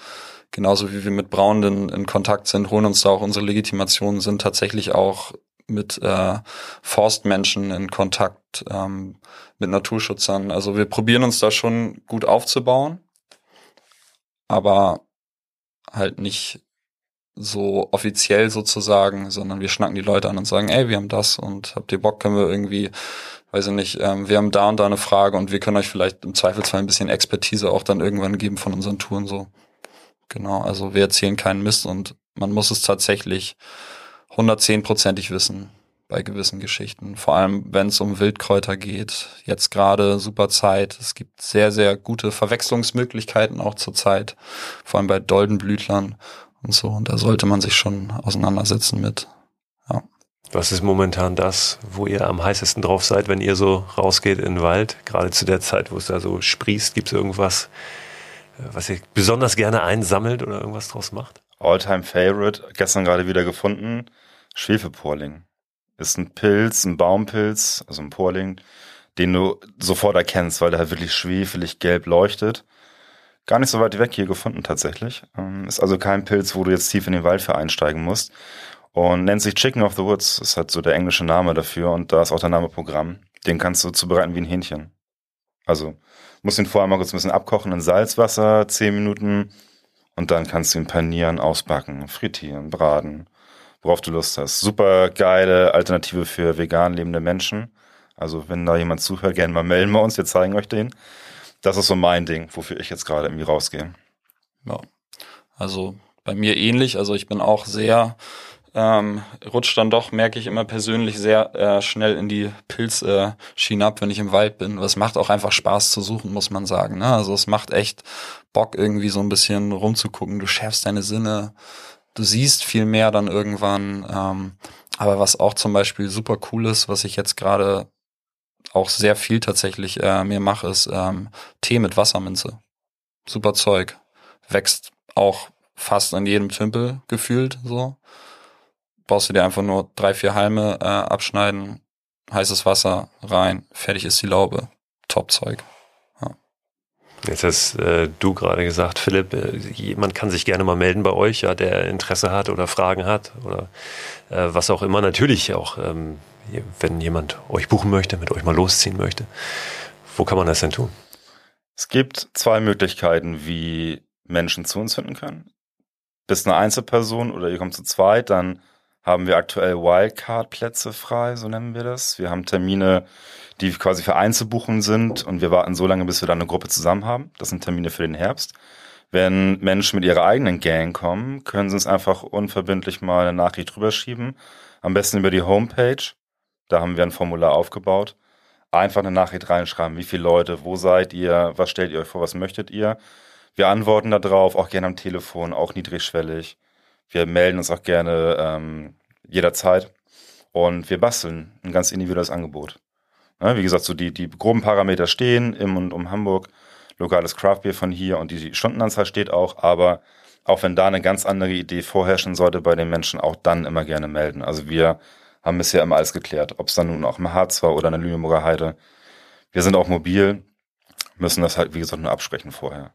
genauso wie wir mit Braunen in Kontakt sind, holen uns da auch unsere Legitimationen, sind tatsächlich auch mit äh, Forstmenschen in Kontakt, ähm, mit Naturschützern. Also wir probieren uns da schon gut aufzubauen, aber halt nicht so offiziell sozusagen, sondern wir schnacken die Leute an und sagen, ey, wir haben das und habt ihr Bock, können wir irgendwie, weiß ich nicht, ähm, wir haben da und da eine Frage und wir können euch vielleicht im Zweifelsfall ein bisschen Expertise auch dann irgendwann geben von unseren Touren so. Genau, also wir erzählen keinen Mist und man muss es tatsächlich 110-prozentig wissen bei gewissen Geschichten. Vor allem, wenn es um Wildkräuter geht. Jetzt gerade super Zeit. Es gibt sehr, sehr gute Verwechslungsmöglichkeiten auch zur Zeit. Vor allem bei Doldenblütlern und so. Und da sollte man sich schon auseinandersetzen mit. Ja. Was ist momentan das, wo ihr am heißesten drauf seid, wenn ihr so rausgeht in den Wald? Gerade zu der Zeit, wo es da so sprießt, gibt es irgendwas, äh, was ihr besonders gerne einsammelt oder irgendwas draus macht? Alltime Favorite, gestern gerade wieder gefunden, Schwefelporling. Ist ein Pilz, ein Baumpilz, also ein Porling, den du sofort erkennst, weil der halt wirklich schwefelig gelb leuchtet gar nicht so weit weg hier gefunden tatsächlich. Ähm, ist also kein Pilz, wo du jetzt tief in den Wald für einsteigen musst. Und nennt sich Chicken of the Woods, ist halt so der englische Name dafür und da ist auch der Name Programm. Den kannst du zubereiten wie ein Hähnchen. Also, musst ihn vorher mal kurz ein bisschen abkochen in Salzwasser, zehn Minuten und dann kannst du ihn panieren, ausbacken, frittieren, braten. Worauf du Lust hast. Super geile Alternative für vegan lebende Menschen. Also wenn da jemand zuhört, gerne mal melden wir uns, wir zeigen euch den. Das ist so mein Ding, wofür ich jetzt gerade irgendwie rausgehe. Ja, also bei mir ähnlich. Also ich bin auch sehr ähm, rutscht dann doch, merke ich immer persönlich, sehr äh, schnell in die Pilzschiene äh, ab, wenn ich im Wald bin. Es macht auch einfach Spaß zu suchen, muss man sagen. Ne? Also es macht echt Bock, irgendwie so ein bisschen rumzugucken. Du schärfst deine Sinne, du siehst viel mehr dann irgendwann. Ähm, aber was auch zum Beispiel super cool ist, was ich jetzt gerade auch sehr viel tatsächlich äh, mir mache, ist ähm, Tee mit Wasserminze. Super Zeug. Wächst auch fast an jedem Tümpel gefühlt so brauchst du dir einfach nur drei, vier Halme äh, abschneiden, heißes Wasser rein, fertig ist die Laube. Top-Zeug. Ja. Jetzt hast äh, du gerade gesagt, Philipp, äh, jemand kann sich gerne mal melden bei euch, ja, der Interesse hat oder Fragen hat oder äh, was auch immer. Natürlich auch, ähm, wenn jemand euch buchen möchte, mit euch mal losziehen möchte. Wo kann man das denn tun? Es gibt zwei Möglichkeiten, wie Menschen zu uns finden können. Bist eine Einzelperson oder ihr kommt zu zweit, dann haben wir aktuell Wildcard-Plätze frei, so nennen wir das. Wir haben Termine, die quasi für Einzelbuchen sind und wir warten so lange, bis wir dann eine Gruppe zusammen haben. Das sind Termine für den Herbst. Wenn Menschen mit ihrer eigenen Gang kommen, können sie uns einfach unverbindlich mal eine Nachricht drüber schieben. Am besten über die Homepage. Da haben wir ein Formular aufgebaut. Einfach eine Nachricht reinschreiben. Wie viele Leute? Wo seid ihr? Was stellt ihr euch vor? Was möchtet ihr? Wir antworten da drauf, auch gerne am Telefon, auch niedrigschwellig. Wir melden uns auch gerne ähm, jederzeit und wir basteln ein ganz individuelles Angebot. Ja, wie gesagt, so die, die groben Parameter stehen im und um Hamburg, lokales Craftbeer von hier und die Stundenanzahl steht auch, aber auch wenn da eine ganz andere Idee vorherrschen sollte bei den Menschen, auch dann immer gerne melden. Also wir haben bisher immer alles geklärt, ob es dann nun auch im Harz war oder in der Lüneburger Heide. Wir sind auch mobil, müssen das halt, wie gesagt, nur absprechen vorher.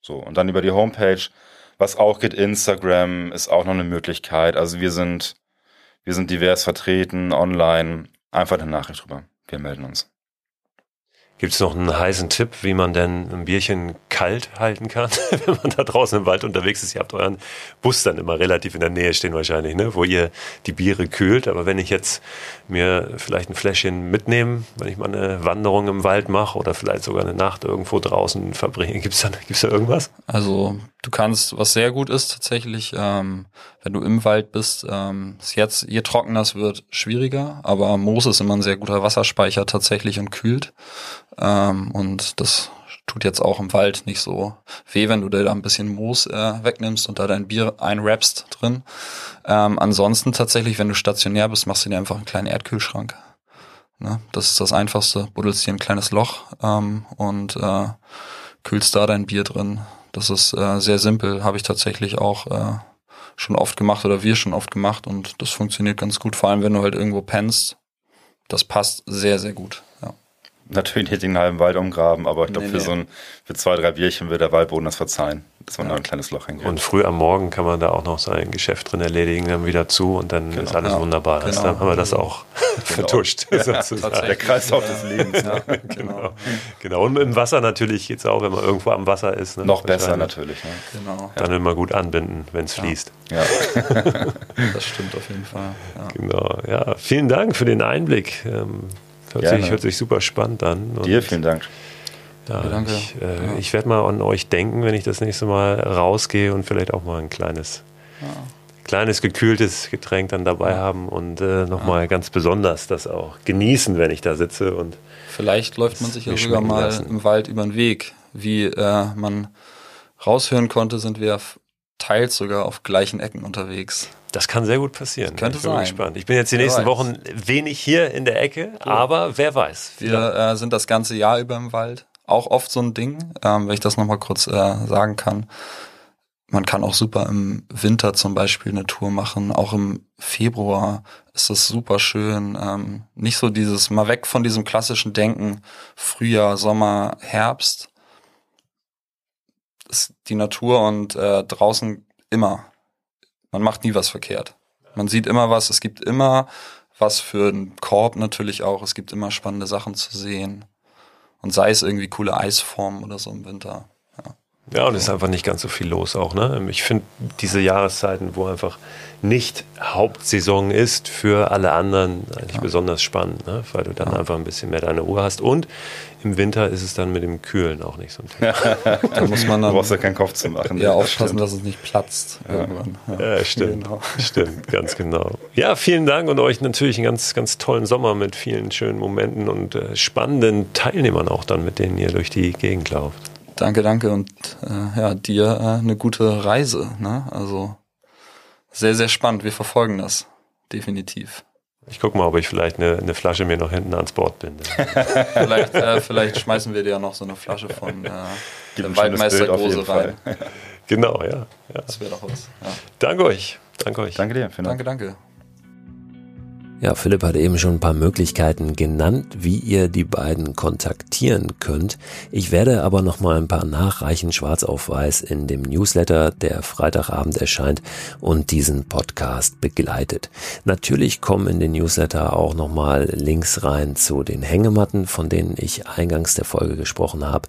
So, und dann über die Homepage was auch geht, Instagram ist auch noch eine Möglichkeit. Also wir sind, wir sind divers vertreten, online. Einfach eine Nachricht drüber. Wir melden uns. Gibt es noch einen heißen Tipp, wie man denn ein Bierchen kalt halten kann, wenn man da draußen im Wald unterwegs ist? Ihr habt euren Bus dann immer relativ in der Nähe stehen wahrscheinlich, ne? wo ihr die Biere kühlt. Aber wenn ich jetzt mir vielleicht ein Fläschchen mitnehme, wenn ich mal eine Wanderung im Wald mache oder vielleicht sogar eine Nacht irgendwo draußen verbringe, gibt es da, gibt's da irgendwas? Also du kannst, was sehr gut ist tatsächlich, ähm, wenn du im Wald bist, ähm, ist jetzt, je trockener es wird, schwieriger, aber Moos ist immer ein sehr guter Wasserspeicher tatsächlich und kühlt. Ähm, und das tut jetzt auch im Wald nicht so weh, wenn du da ein bisschen Moos äh, wegnimmst und da dein Bier einwrappst drin. Ähm, ansonsten tatsächlich, wenn du stationär bist, machst du dir einfach einen kleinen Erdkühlschrank. Ne? Das ist das Einfachste. Buddelst dir ein kleines Loch ähm, und äh, kühlst da dein Bier drin. Das ist äh, sehr simpel, habe ich tatsächlich auch äh, schon oft gemacht oder wir schon oft gemacht und das funktioniert ganz gut, vor allem wenn du halt irgendwo pennst. Das passt sehr, sehr gut natürlich nicht den halben Wald umgraben, aber ich glaube, nee, für nee. so ein, für zwei, drei Bierchen wird der Waldboden das verzeihen, dass man ja. da ein kleines Loch hängt. Und früh am Morgen kann man da auch noch sein Geschäft drin erledigen, dann wieder zu und dann genau. ist alles ja. wunderbar. Genau. Dann haben wir das auch genau. vertuscht. Ja, der Kreislauf des Lebens. Ja, genau. genau. Und im Wasser natürlich geht es auch, wenn man irgendwo am Wasser ist. Ne? Noch besser natürlich. Ne? Genau. Dann immer gut anbinden, wenn es fließt. Ja. das stimmt auf jeden Fall. Genau. Ja, vielen Dank für den Einblick. Ähm, Hört, sich, hört sich super spannend an. Und Dir vielen Dank. Ja, danke. Ich, äh, ja. ich werde mal an euch denken, wenn ich das nächste Mal rausgehe und vielleicht auch mal ein kleines, ja. kleines gekühltes Getränk dann dabei haben und äh, nochmal ja. ganz besonders das auch genießen, wenn ich da sitze. Und vielleicht läuft man sich ja sogar mal lassen. im Wald über den Weg. Wie äh, man raushören konnte, sind wir teils sogar auf gleichen Ecken unterwegs. Das kann sehr gut passieren. Das könnte ich bin sein. Gespannt. Ich bin jetzt die wer nächsten weiß. Wochen wenig hier in der Ecke, cool. aber wer weiß. Wir äh, sind das ganze Jahr über im Wald. Auch oft so ein Ding, ähm, wenn ich das nochmal kurz äh, sagen kann. Man kann auch super im Winter zum Beispiel eine Tour machen. Auch im Februar ist das super schön. Ähm, nicht so dieses, mal weg von diesem klassischen Denken, Frühjahr, Sommer, Herbst. Ist die Natur und äh, draußen immer man macht nie was verkehrt. Man sieht immer was, es gibt immer was für einen Korb natürlich auch, es gibt immer spannende Sachen zu sehen. Und sei es irgendwie coole Eisformen oder so im Winter. Ja. Ja, und es ist einfach nicht ganz so viel los auch. Ne? Ich finde diese Jahreszeiten, wo einfach nicht Hauptsaison ist, für alle anderen eigentlich ja. besonders spannend, ne? weil du dann ja. einfach ein bisschen mehr deine Ruhe hast. Und im Winter ist es dann mit dem Kühlen auch nicht so ein Thema. da muss man dann. Du brauchst ja keinen Kopf zu machen. Ja, aufpassen, dass es nicht platzt ja. irgendwann. Ja, stimmt. Genau. Stimmt, ganz genau. Ja, vielen Dank und euch natürlich einen ganz, ganz tollen Sommer mit vielen schönen Momenten und äh, spannenden Teilnehmern auch dann, mit denen ihr durch die Gegend lauft. Danke, danke und äh, ja, dir äh, eine gute Reise. Ne? Also sehr, sehr spannend. Wir verfolgen das. Definitiv. Ich gucke mal, ob ich vielleicht eine, eine, Flasche mir noch hinten ans Bord binde. vielleicht, äh, vielleicht schmeißen wir dir ja noch so eine Flasche von äh, dem Waldmeister Große rein. genau, ja, ja. Das wäre doch was. Ja. Danke euch. Danke euch. Danke dir. Danke, danke. Ja, Philipp hat eben schon ein paar Möglichkeiten genannt, wie ihr die beiden kontaktieren könnt. Ich werde aber noch mal ein paar nachreichen schwarz auf weiß in dem Newsletter, der Freitagabend erscheint und diesen Podcast begleitet. Natürlich kommen in den Newsletter auch noch mal Links rein zu den Hängematten, von denen ich eingangs der Folge gesprochen habe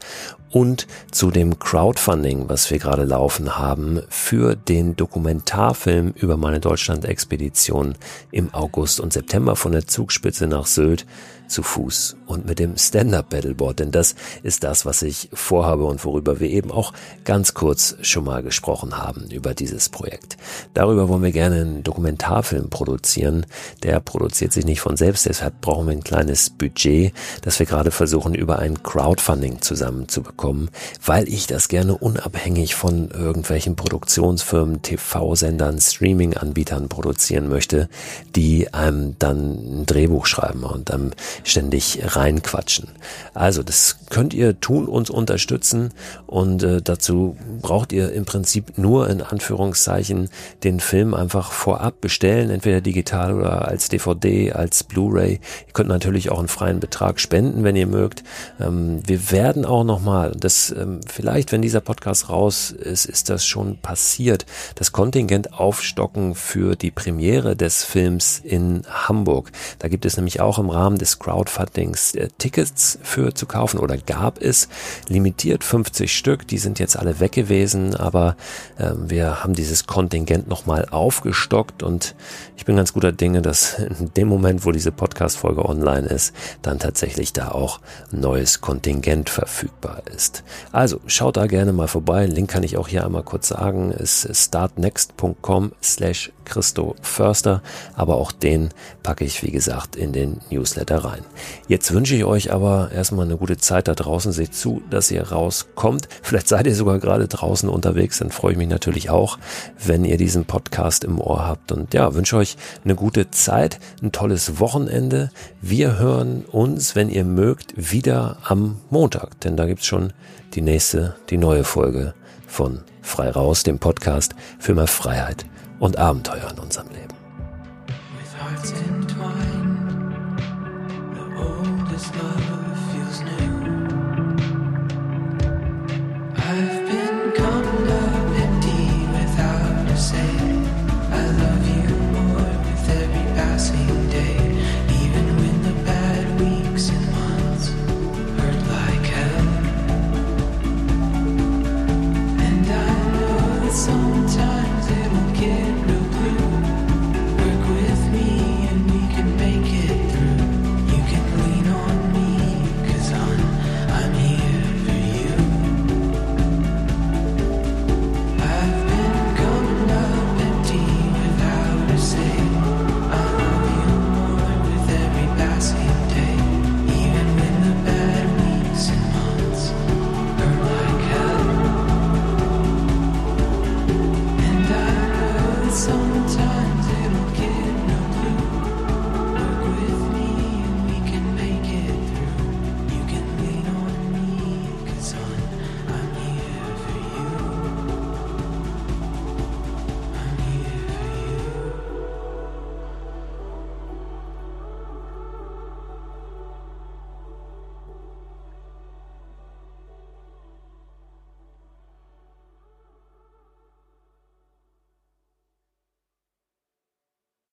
und zu dem Crowdfunding, was wir gerade laufen haben, für den Dokumentarfilm über meine Deutschland-Expedition im August und September von der Zugspitze nach Sylt zu Fuß und mit dem Stand-Up-Paddleboard, denn das ist das, was ich vorhabe und worüber wir eben auch ganz kurz schon mal gesprochen haben über dieses Projekt. Darüber wollen wir gerne einen Dokumentarfilm produzieren. Der produziert sich nicht von selbst, deshalb brauchen wir ein kleines Budget, das wir gerade versuchen über ein Crowdfunding zusammenzubekommen, weil ich das gerne unabhängig von irgendwelchen Produktionsfirmen, TV-Sendern, Streaming-Anbietern produzieren möchte, die einem dann ein Drehbuch schreiben und dann ständig reinquatschen. Also das könnt ihr tun, uns unterstützen und äh, dazu braucht ihr im Prinzip nur in Anführungszeichen den Film einfach vorab bestellen, entweder digital oder als DVD, als Blu-ray. Ihr könnt natürlich auch einen freien Betrag spenden, wenn ihr mögt. Ähm, wir werden auch nochmal, das ähm, vielleicht, wenn dieser Podcast raus ist, ist das schon passiert, das Kontingent aufstocken für die Premiere des Films in Hamburg. Da gibt es nämlich auch im Rahmen des Crowdfundings äh, Tickets für zu kaufen oder gab es limitiert 50 Stück. Die sind jetzt alle weg gewesen, aber äh, wir haben dieses Kontingent nochmal aufgestockt und ich bin ganz guter Dinge, dass in dem Moment, wo diese Podcast-Folge online ist, dann tatsächlich da auch neues Kontingent verfügbar ist. Also schaut da gerne mal vorbei. Link kann ich auch hier einmal kurz sagen, ist startnext.com slash Christo Förster, aber auch den packe ich, wie gesagt, in den Newsletter rein. Jetzt wünsche ich euch aber erstmal eine gute Zeit da draußen. Seht zu, dass ihr rauskommt. Vielleicht seid ihr sogar gerade draußen unterwegs, dann freue ich mich natürlich auch, wenn ihr diesen Podcast im Ohr habt. Und ja, wünsche euch eine gute Zeit, ein tolles Wochenende. Wir hören uns, wenn ihr mögt, wieder am Montag, denn da gibt's schon die nächste, die neue Folge von Frei Raus, dem Podcast für mehr Freiheit und Abenteuer in unserem Leben. With hearts entwined, the oldest love